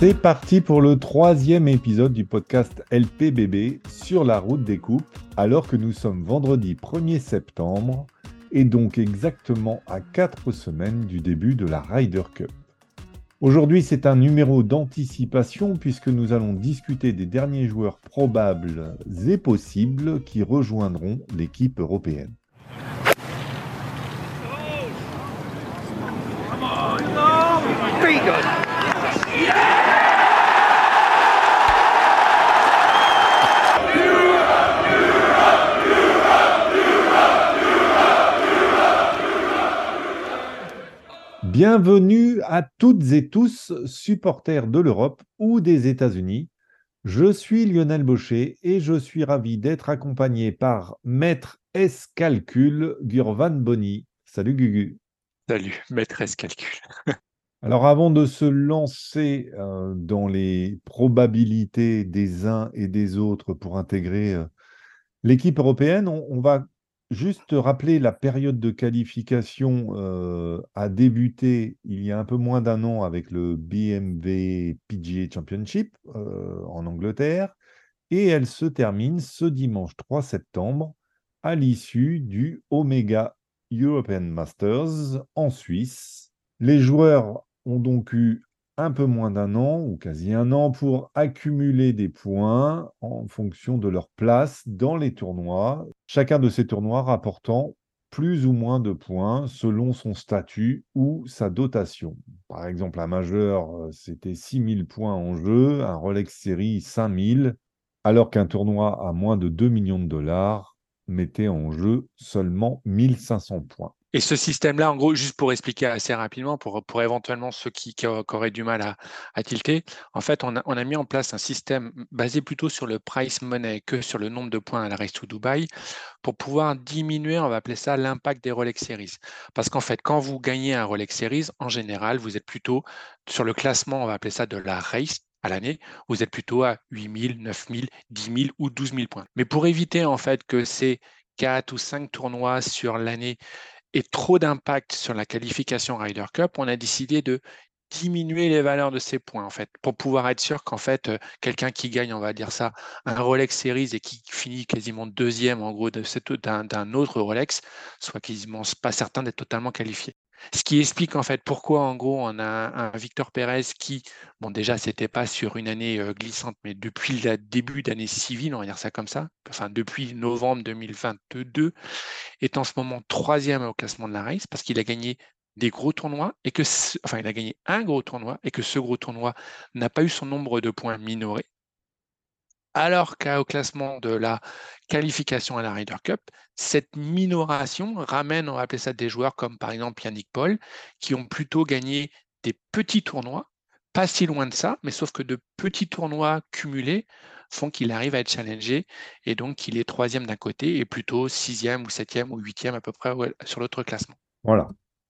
C'est parti pour le troisième épisode du podcast LPBB sur la route des coupes, alors que nous sommes vendredi 1er septembre et donc exactement à 4 semaines du début de la Ryder Cup. Aujourd'hui, c'est un numéro d'anticipation puisque nous allons discuter des derniers joueurs probables et possibles qui rejoindront l'équipe européenne. Bienvenue à toutes et tous, supporters de l'Europe ou des États-Unis. Je suis Lionel Baucher et je suis ravi d'être accompagné par Maître S Calcul, Gurvan Bonny. Salut Gugu. Salut, Maître S Calcul. Alors avant de se lancer euh, dans les probabilités des uns et des autres pour intégrer euh, l'équipe européenne, on va Juste rappeler, la période de qualification euh, a débuté il y a un peu moins d'un an avec le BMW PGA Championship euh, en Angleterre et elle se termine ce dimanche 3 septembre à l'issue du Omega European Masters en Suisse. Les joueurs ont donc eu un peu moins d'un an ou quasi un an pour accumuler des points en fonction de leur place dans les tournois, chacun de ces tournois rapportant plus ou moins de points selon son statut ou sa dotation. Par exemple, un majeur, euh, c'était 6000 points en jeu, un Rolex Series 5000, alors qu'un tournoi à moins de 2 millions de dollars mettait en jeu seulement 1500 points. Et ce système-là, en gros, juste pour expliquer assez rapidement, pour, pour éventuellement ceux qui, qui, auraient du mal à, tilter, en fait, on a, on a, mis en place un système basé plutôt sur le price money que sur le nombre de points à la Race to Dubai pour pouvoir diminuer, on va appeler ça l'impact des Rolex Series. Parce qu'en fait, quand vous gagnez un Rolex Series, en général, vous êtes plutôt sur le classement, on va appeler ça de la race, à l'année, vous êtes plutôt à 8 000, 9 000, 10 000 ou 12 000 points. Mais pour éviter en fait que ces 4 ou 5 tournois sur l'année et trop d'impact sur la qualification Ryder Cup, on a décidé de diminuer les valeurs de ces points en fait pour pouvoir être sûr qu'en fait euh, quelqu'un qui gagne on va dire ça un Rolex Series et qui finit quasiment deuxième en gros d'un autre Rolex soit quasiment pas certain d'être totalement qualifié ce qui explique en fait pourquoi en gros on a un, Victor Pérez qui, bon déjà c'était pas sur une année euh, glissante, mais depuis le début d'année civile, on va dire ça comme ça, enfin depuis novembre 2022, est en ce moment troisième au classement de la race parce qu'il a gagné des gros tournois et que, enfin il a gagné un gros tournoi et que ce gros tournoi n'a pas eu son nombre de points minoré alors qu'au classement de la qualification à la Ryder Cup, cette minoration ramène, on va appeler ça des joueurs comme par exemple Yannick Paul, qui ont plutôt gagné des petits tournois, pas si loin de ça, mais sauf que de petits tournois cumulés font qu'il arrive à être challengé et donc qu'il est troisième d'un côté et plutôt sixième ou septième ou huitième à peu près sur l'autre classement. Voilà.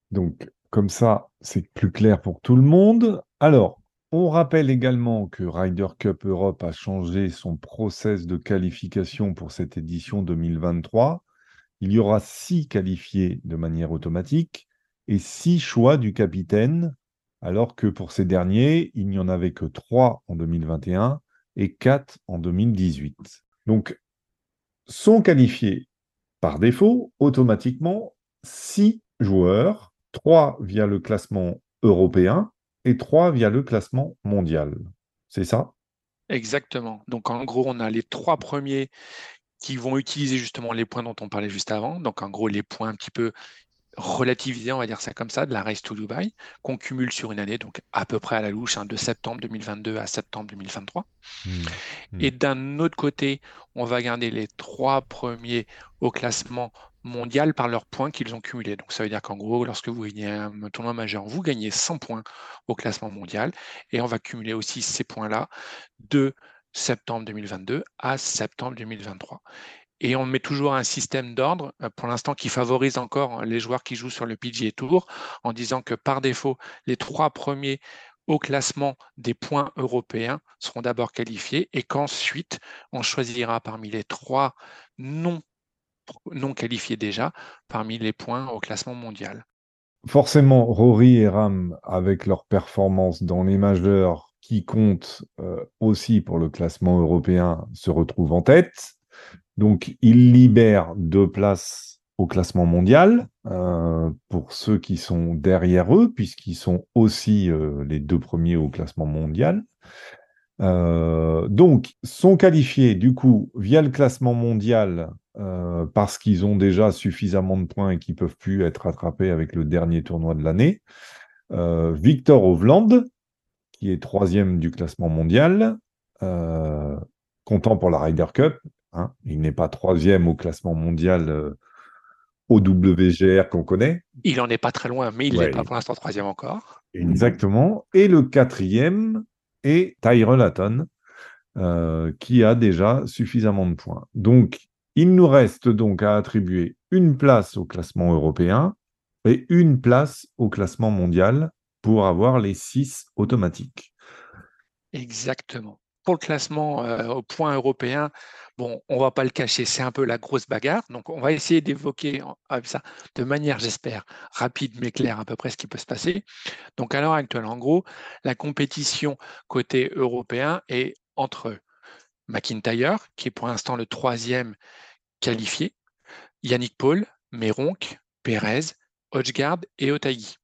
Donc, comme ça, c'est plus clair pour tout le monde. Alors, on rappelle également que Ryder Cup Europe a changé son process de qualification pour cette édition 2023. Il y aura six qualifiés de manière automatique et six choix du capitaine, alors que pour ces derniers, il n'y en avait que trois en 2021 et quatre en 2018. Donc, sont qualifiés par défaut automatiquement six joueurs, trois via le classement européen et trois via le classement mondial. C'est ça? Exactement. Donc en gros, on a les trois premiers qui vont utiliser justement les points dont on parlait juste avant. Donc en gros, les points un petit peu relativisés, on va dire ça comme ça, de la Race to Dubai, qu'on cumule sur une année, donc à peu près à la louche, hein, de septembre 2022 à septembre 2023. Mmh. Et mmh. d'un autre côté, on va garder les trois premiers au classement mondial par leurs points qu'ils ont cumulés. Donc ça veut dire qu'en gros, lorsque vous gagnez un tournoi majeur, vous gagnez 100 points au classement mondial et on va cumuler aussi ces points-là de septembre 2022 à septembre 2023. Et on met toujours un système d'ordre, euh, pour l'instant, qui favorise encore les joueurs qui jouent sur le PGA Tour, en disant que par défaut, les trois premiers au classement des points européens seront d'abord qualifiés et qu'ensuite, on choisira parmi les trois non non qualifiés déjà parmi les points au classement mondial. Forcément, Rory et Ram, avec leur performance dans les majeurs, qui compte euh, aussi pour le classement européen, se retrouve en tête. Donc, il libère deux places au classement mondial euh, pour ceux qui sont derrière eux, puisqu'ils sont aussi euh, les deux premiers au classement mondial. donc, sont qualifiés du coup via le classement mondial parce qu'ils ont déjà suffisamment de points et qu'ils peuvent plus être rattrapés avec le dernier tournoi de l'année. Victor Hovland, qui est troisième du classement mondial, euh, comptant pour la Ryder Cup. Hein. Il n'est pas troisième au classement mondial euh, au WGR qu'on connaît. Il n'en est pas très loin, mais il n'est pas pour l'instant troisième encore. Exactement. Et le quatrième est Tyrell Hatton, euh, qui a déjà suffisamment de points. Donc, il nous reste donc à attribuer une place au classement européen et une place au classement mondial pour avoir les six automatiques. Exactement. Pour le classement euh, au point européen, bon, on va pas le cacher, c'est un peu la grosse bagarre. Donc, on va essayer d'évoquer ça de manière, j'espère, rapide mais claire à peu près ce qui peut se passer. Donc, à l'heure actuelle, en gros, la compétition côté européen est entre McIntyre, qui est pour l'instant le troisième qualifié, Yannick Paul, Méronc, Pérez, Hodgegard et Otagi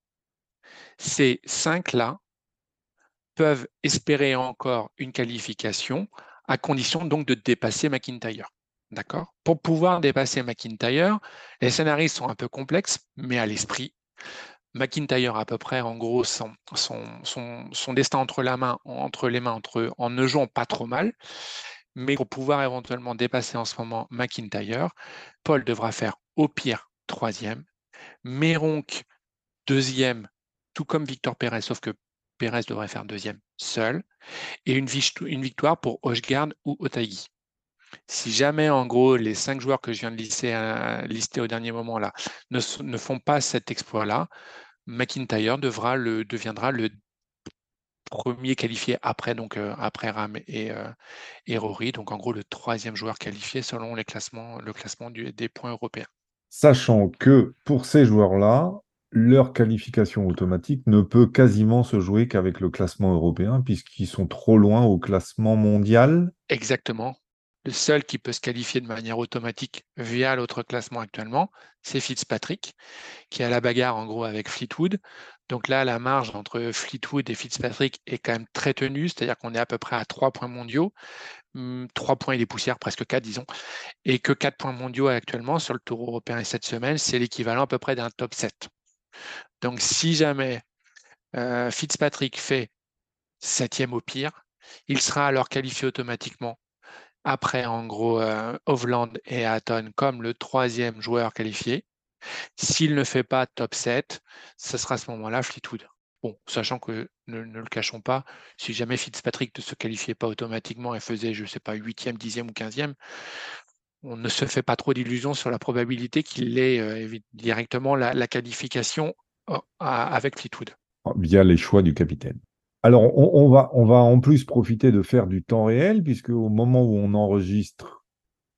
ces cinq-là peuvent espérer encore une qualification à condition donc de dépasser McIntyre. D'accord? Pour pouvoir dépasser McIntyre, les scénarios sont un peu complexes, mais à l'esprit. McIntyre à peu près en gros son, destin entre, la main, entre les mains entre, en ne jouant pas trop mal. Mais pour pouvoir éventuellement dépasser en ce moment McIntyre, Paul devra faire au pire troisième, Méronc deuxième tout comme Victor Pérez, sauf que Pérez devrait faire deuxième seul, et une, victoire pour Hochgard ou Otagi. Si jamais, en gros, les cinq joueurs que je viens de lister, euh, lister au dernier moment là ne, font pas cet exploit-là, McIntyre devra le, deviendra le premier qualifié après, donc, euh, après Ram et, euh, et, Rory, donc en gros le troisième joueur qualifié selon les classements, le classement des points européens. Sachant que pour ces joueurs-là, leur qualification automatique ne peut quasiment se jouer qu'avec le classement européen, puisqu'ils sont trop loin au classement mondial. Exactement. Le seul qui peut se qualifier de manière automatique via l'autre classement actuellement, c'est Fitzpatrick, qui a la bagarre en gros avec Fleetwood. Donc là, la marge entre Fleetwood et Fitzpatrick est quand même très tenue, c'est-à-dire qu'on est à peu près à trois points mondiaux, hum, trois points et des poussières, presque quatre, disons, et que quatre points mondiaux actuellement sur le Tour européen cette semaine, c'est l'équivalent à peu près d'un top 7. Donc, si jamais euh, Fitzpatrick fait septième au pire, il sera alors qualifié automatiquement après, en gros, euh, Hovland et Hatton comme le troisième joueur qualifié. S'il ne fait pas top 7, ce sera à ce moment-là Fleetwood. Bon, sachant que, ne, le cachons pas, si jamais Fitzpatrick ne se qualifiait pas automatiquement et faisait, je ne sais pas, huitième, dixième ou quinzième, on ne se fait pas trop d'illusions sur la probabilité qu'il ait euh, directement la, qualification euh, avec Fleetwood. Via les choix du capitaine. Alors, on, va, en plus profiter de faire du temps réel, puisque au moment où on enregistre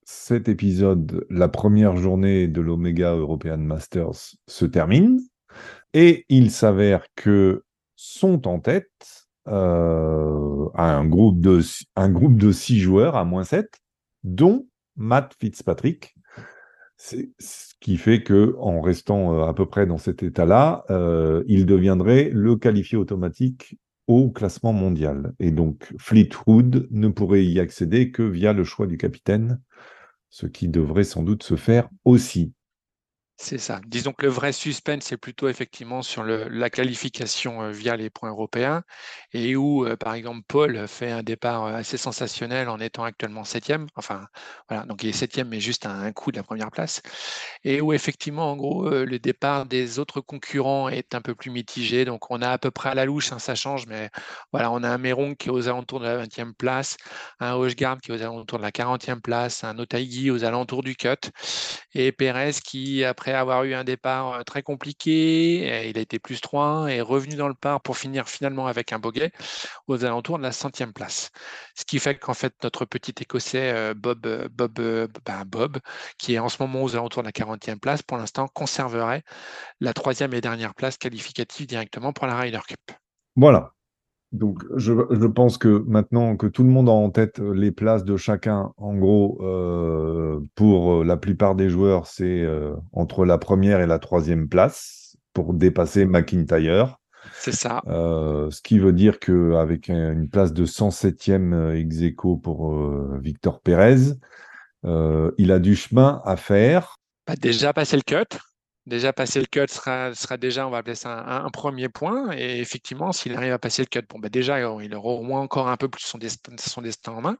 cet épisode, la première journée de l'Omega European Masters se termine, et il s'avère que sont en tête euh, un, groupe de, un six joueurs à moins 7, dont Matt Fitzpatrick. Ce qui fait que, en restant euh, à peu près dans cet état-là, euh, il deviendrait le qualifié automatique au classement mondial. Et donc, Fleetwood ne pourrait y accéder que via le choix du capitaine, ce qui devrait sans doute se faire aussi. C'est ça. Disons que le vrai suspense, c'est plutôt effectivement sur la qualification euh, via les points européens et où, euh, par exemple, Paul fait un départ euh, assez sensationnel en étant actuellement septième. Enfin, voilà, donc il est septième, mais juste à un coup de la première place. Et où, effectivement, en gros, le départ des autres concurrents est un peu plus mitigé. Donc, on a à peu près à la louche, hein, ça change, mais voilà, on a un Méron qui est aux alentours de la 20e place, un Hochgard qui est aux alentours de la 40e place, un Otaigi aux alentours du cut, et Pérez qui, après avoir eu un départ très compliqué, il a été plus 3 et revenu dans le parc pour finir finalement avec un bogey aux alentours de la centième place. Ce qui fait qu'en fait, notre petit Écossais Bob, Bob, ben Bob, qui est en ce moment aux alentours de la 40e place, pour l'instant conserverait la troisième et dernière place qualificative directement pour la Ryder Cup. Voilà. Donc, je, je pense que maintenant que tout le monde a en tête les places de chacun, en gros, euh, pour la plupart des joueurs, c'est euh, entre la première et la troisième place pour dépasser McIntyre. C'est ça. Euh, ce qui veut dire qu'avec une place de 107e ex aequo pour Victor Pérez, il a du chemin à faire. Bah, déjà passé le cut. Déjà passer le cut sera, déjà, on va appeler ça un, premier point. Et effectivement, s'il arrive à passer le cut, bon, bah déjà, il aura encore un peu plus son destin, en main.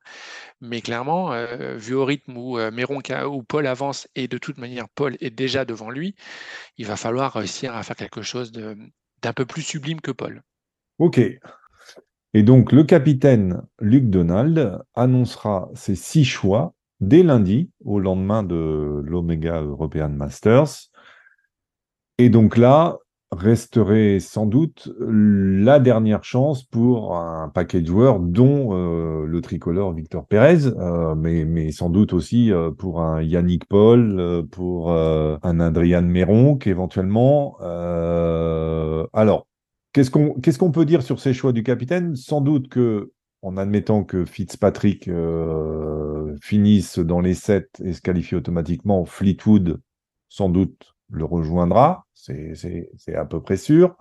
Mais clairement, euh, vu au rythme où euh, ou Paul avance, et de toute manière, Paul est déjà devant lui, il va falloir réussir à faire quelque chose d'un peu plus sublime que Paul. OK. Et donc, le capitaine Luc Donald annoncera ses six choix dès lundi, au lendemain de l'Omega European Masters. Et donc là, resterait sans doute la dernière chance pour un paquet de joueurs, dont euh, le tricolore Victor Pérez, euh, mais, sans doute aussi euh, pour un Yannick Paul, pour un Adrian Méron, éventuellement. alors, qu'est-ce qu'on peut dire sur ces choix du capitaine? Sans doute que, en admettant que Fitzpatrick finisse dans les sept et se qualifie automatiquement, Fleetwood, sans doute, le rejoindra, c'est à peu près sûr.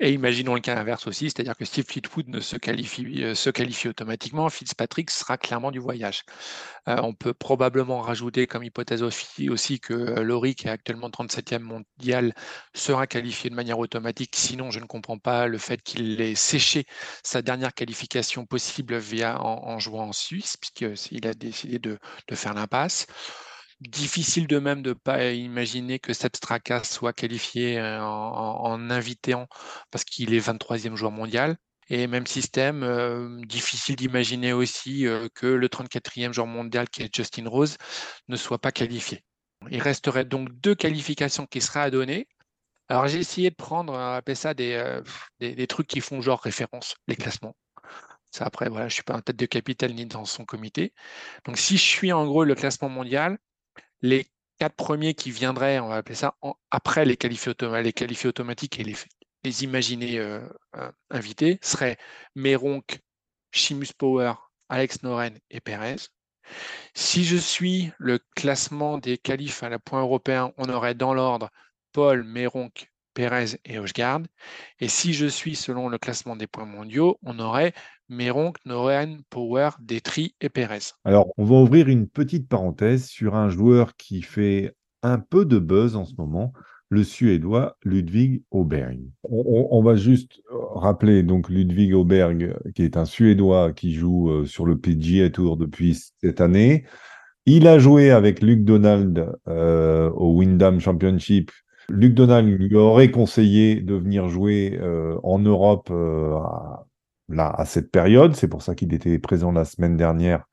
Et imaginons le cas inverse aussi, c'est-à-dire que Steve Fleetwood ne se qualifie, euh, automatiquement, Fitzpatrick sera clairement du voyage. Euh, on peut probablement rajouter comme hypothèse aussi, que euh, Laurie, qui est actuellement 37e mondial, sera qualifié de manière automatique. Sinon, je ne comprends pas le fait qu'il ait séché sa dernière qualification possible via en, jouant en Suisse, puisqu'il a décidé de faire l'impasse. Difficile de même de ne pas imaginer que Seb soit qualifié euh, en, invitant parce qu'il est 23e joueur mondial. Et même système, euh, difficile d'imaginer aussi euh, que le 34e joueur mondial qui est Justin Rose ne soit pas qualifié. Il resterait donc deux qualifications qui seraient à donner. Alors j'ai essayé de prendre, appeler ça des, des, trucs qui font genre référence, les classements. Ça après, voilà, je ne suis pas un tête de capital ni dans son comité. Donc si je suis en gros le classement mondial, les quatre premiers qui viendraient, on va appeler ça, après les qualifiés, automatiques et les, imaginés euh, euh, invités, seraient Méronc, Chimus Power, Alex Noren et Perez. Si je suis le classement des qualifs à la point européen, on aurait dans l'ordre Paul, Méronc, Perez et Hochgard. Et si je suis selon le classement des points mondiaux, on aurait Méronc, Noren, Power, Détri et Pérez. Alors, on va ouvrir une petite parenthèse sur un joueur qui fait un peu de buzz en ce moment, le Suédois Ludwig Auberg. On, va juste rappeler donc Ludwig Auberg, qui est un Suédois qui joue euh, sur le PGA Tour depuis cette année. Il a joué avec Luc Donald euh, au Wyndham Championship. Luc Donald lui aurait conseillé de venir jouer euh, en Europe à là, à cette période. C'est pour ça qu'il était présent la semaine dernière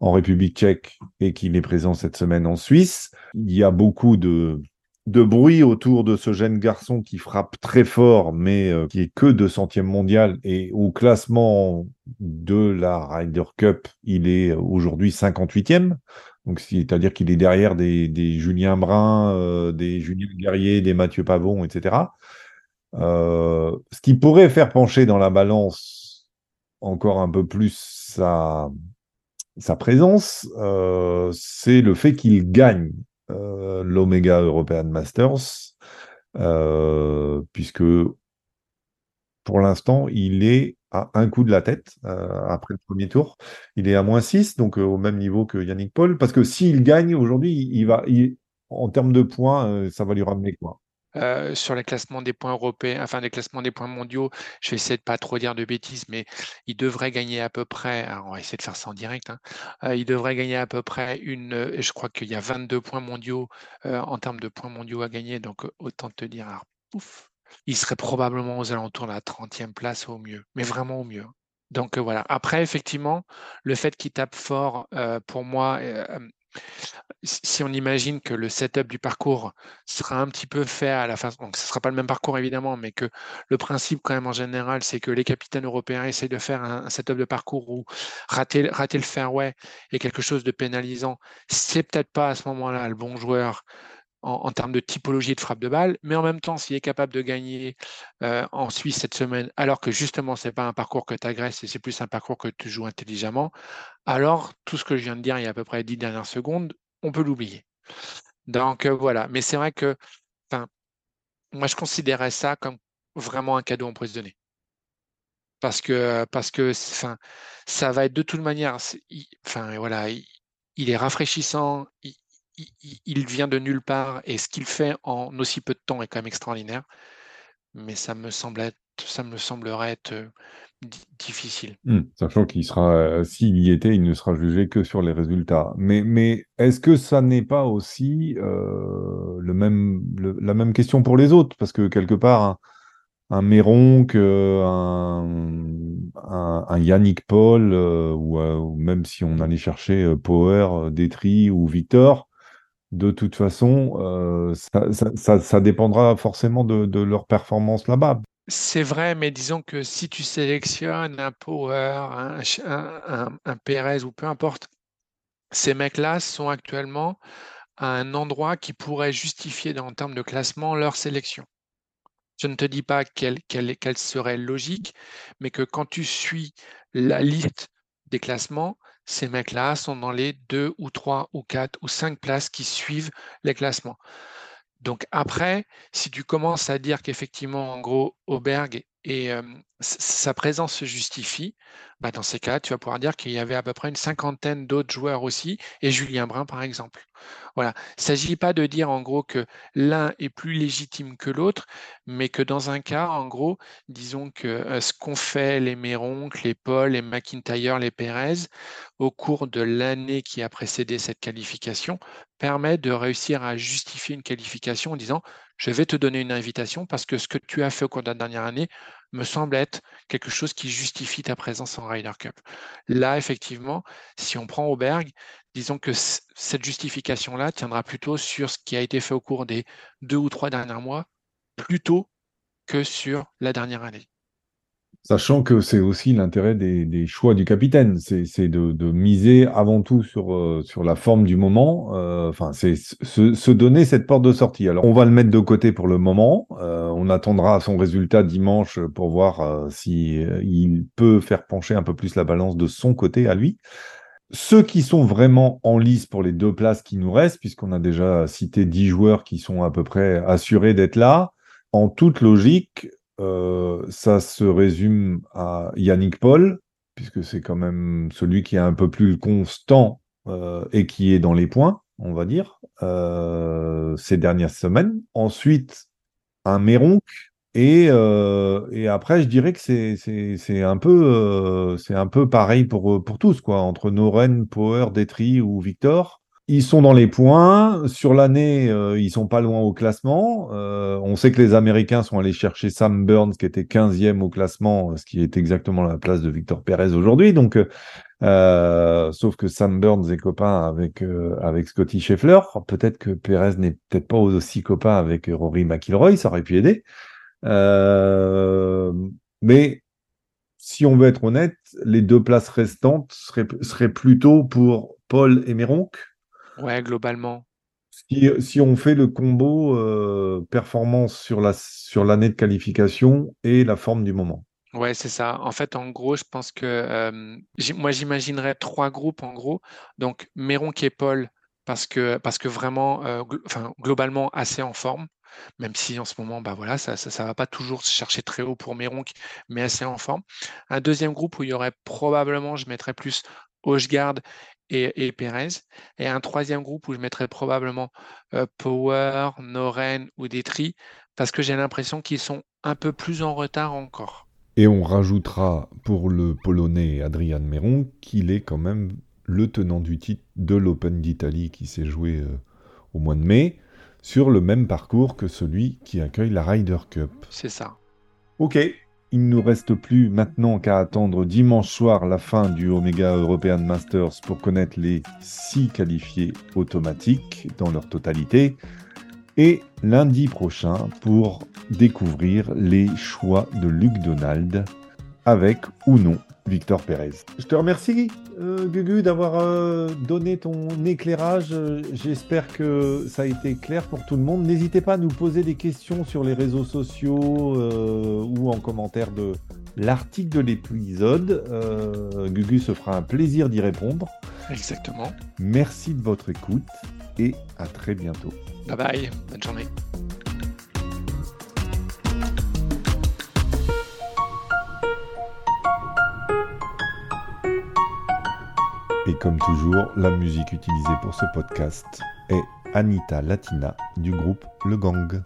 en République tchèque et qu'il est présent cette semaine en Suisse. Il y a beaucoup de, de bruit autour de ce jeune garçon qui frappe très fort, mais euh, qui est que 200e mondial. Et au classement de la Ryder Cup, il est aujourd'hui 58e. Donc, c'est-à-dire qu'il est derrière des, Julien Brun, euh, des Julien Guerrier, des Mathieu Pavon, etc. Euh, ce qui pourrait faire pencher dans la balance encore un peu plus sa, présence, euh, c'est le fait qu'il gagne euh, l'Omega European Masters, puisque pour l'instant, il est à un coup de la tête après le premier tour. Il est à moins 6, donc au même niveau que Yannick Paul, parce que s'il gagne aujourd'hui, il va, en termes de points, ça va lui ramener quoi? Euh, sur les classements des points européens, enfin les classements des points mondiaux, je vais essayer de pas trop dire de bêtises, mais il devrait gagner à peu près, on va essayer de faire ça en direct, hein, euh, il devrait gagner à peu près une, euh, je crois qu'il y a 22 points mondiaux en termes de points mondiaux à gagner, donc autant te dire, pouf, il serait probablement aux alentours de la 30e place au mieux, mais vraiment au mieux. Hein. Donc voilà. Après, effectivement, le fait qu'il tape fort, pour moi, si on imagine que le setup du parcours sera un petit peu fait à la fin, donc ce ne sera pas le même parcours évidemment, mais que le principe quand même en général, c'est que les capitaines européens essayent de faire un, setup de parcours où rater, rater le fairway est quelque chose de pénalisant. C'est peut-être pas à ce moment-là le bon joueur en, termes de typologie de frappe de balle, mais en même temps, s'il est capable de gagner euh, en Suisse cette semaine, alors que justement, ce n'est pas un parcours que tu agresses et c'est plus un parcours que tu joues intelligemment, alors tout ce que je viens de dire il y a à peu près 10 dernières secondes, on peut l'oublier. Donc euh, voilà, mais c'est vrai que moi, je considérais ça comme vraiment un cadeau empoisonné. Parce que, parce que ça va être de toute manière, enfin, voilà, il, est rafraîchissant, il, vient de nulle part et ce qu'il fait en aussi peu de temps est quand même extraordinaire. Mais ça me semble être, ça me semblerait être euh, difficile. Mmh, sachant qu'il sera, euh, s'il y était, il ne sera jugé que sur les résultats. Mais, mais est-ce que ça n'est pas aussi euh, le même, la même question pour les autres? Parce que quelque part, un, Méronc, un, un, Yannick Paul, ou, ou, même si on allait chercher Power, Détri ou Victor, de toute façon, euh, ça, dépendra forcément de, leur performance là-bas. C'est vrai, mais disons que si tu sélectionnes un Power, un, un, ou peu importe, ces mecs-là sont actuellement à un endroit qui pourrait justifier en termes de classement leur sélection. Je ne te dis pas quelle serait logique, mais que quand tu suis la liste des classements, ces mecs-là sont dans les deux ou trois ou quatre ou cinq places qui suivent les classements. Donc après, si tu commences à dire qu'effectivement, en gros, Auberg et sa présence se justifie, bah dans ces cas, tu vas pouvoir dire qu'il y avait à peu près une cinquantaine d'autres joueurs aussi, et Julien Brun par exemple. Voilà. Il ne s'agit pas de dire en gros que l'un est plus légitime que l'autre, mais que dans un cas, en gros, disons que ce qu'ont fait les Méronc, les Paul, les McIntyre, les Pérez au cours de l'année qui a précédé cette qualification permet de réussir à justifier une qualification en disant je vais te donner une invitation parce que ce que tu as fait au cours de la dernière année me semble être quelque chose qui justifie ta présence en Ryder Cup. Là, effectivement, si on prend Auberg, disons que cette justification-là tiendra plutôt sur ce qui a été fait au cours des deux ou trois derniers mois, plutôt que sur la dernière année. Sachant que c'est aussi l'intérêt des, choix du capitaine, c'est de, miser avant tout sur, euh, la forme du moment, euh, c'est se, donner cette porte de sortie. Alors on va le mettre de côté pour le moment, euh, on attendra son résultat dimanche pour voir si il peut faire pencher un peu plus la balance de son côté à lui. Ceux qui sont vraiment en lice pour les deux places qui nous restent, puisqu'on a déjà cité dix joueurs qui sont à peu près assurés d'être là, en toute logique, euh, ça se résume à Yannick Paul, puisque c'est quand même celui qui est un peu plus constant euh, et qui est dans les points, on va dire, euh, ces dernières semaines. Ensuite, un Méronc. Et, et après, je dirais que c'est un, peu, un peu pareil pour, pour tous, quoi, entre Noren, Power, Detri ou Victor. Ils sont dans les points. Sur l'année, euh, ils sont pas loin au classement. Euh, on sait que les Américains sont allés chercher Sam Burns, qui était 15e au classement, ce qui est exactement la place de Victor Perez aujourd'hui. Donc, euh, sauf que Sam Burns est copain avec, avec Scotty Scheffler. Peut-être que Perez n'est peut-être pas aussi copain avec Rory McIlroy, ça aurait pu aider. mais si on veut être honnête, les deux places restantes seraient, plutôt pour Paul et Méronc Ouais, globalement. Si, on fait le combo euh, performance sur la sur l'année de qualification et la forme du moment. Ouais, c'est ça. En fait, en gros, je pense que moi, j'imaginerais trois groupes en gros. Donc, Méronc et Paul, parce que, parce que vraiment, euh, enfin, globalement, assez en forme. Même si en ce moment, bah voilà, ça ne va pas toujours se chercher très haut pour Méronc, mais assez en forme. Un deuxième groupe où il y aurait probablement, je mettrais plus Hochgard et, et Pérez. Et un troisième groupe où je mettrais probablement euh, Power, Noren ou Detri, parce que j'ai l'impression qu'ils sont un peu plus en retard encore. Et on rajoutera pour le Polonais Adrian Meron qu'il est quand même le tenant du titre de l'Open d'Italie qui s'est joué euh, au mois de mai, sur le même parcours que celui qui accueille la Ryder Cup. C'est ça. Ok, il ne nous reste plus maintenant qu'à attendre dimanche soir la fin du Omega European Masters pour connaître les six qualifiés automatiques dans leur totalité. Et lundi prochain pour découvrir les choix de Luc Donald avec ou non Victor Pérez. Je te remercie, euh, Gugu, d'avoir euh, donné ton éclairage. J'espère que ça a été clair pour tout le monde. N'hésitez pas à nous poser des questions sur les réseaux sociaux euh, ou en commentaire de l'article de l'épisode. Gugu se fera un plaisir d'y répondre. Exactement. Merci de votre écoute et à très bientôt. Bye bye, bonne journée. Comme toujours, la musique utilisée pour ce podcast est Anita Latina du groupe Le Gang.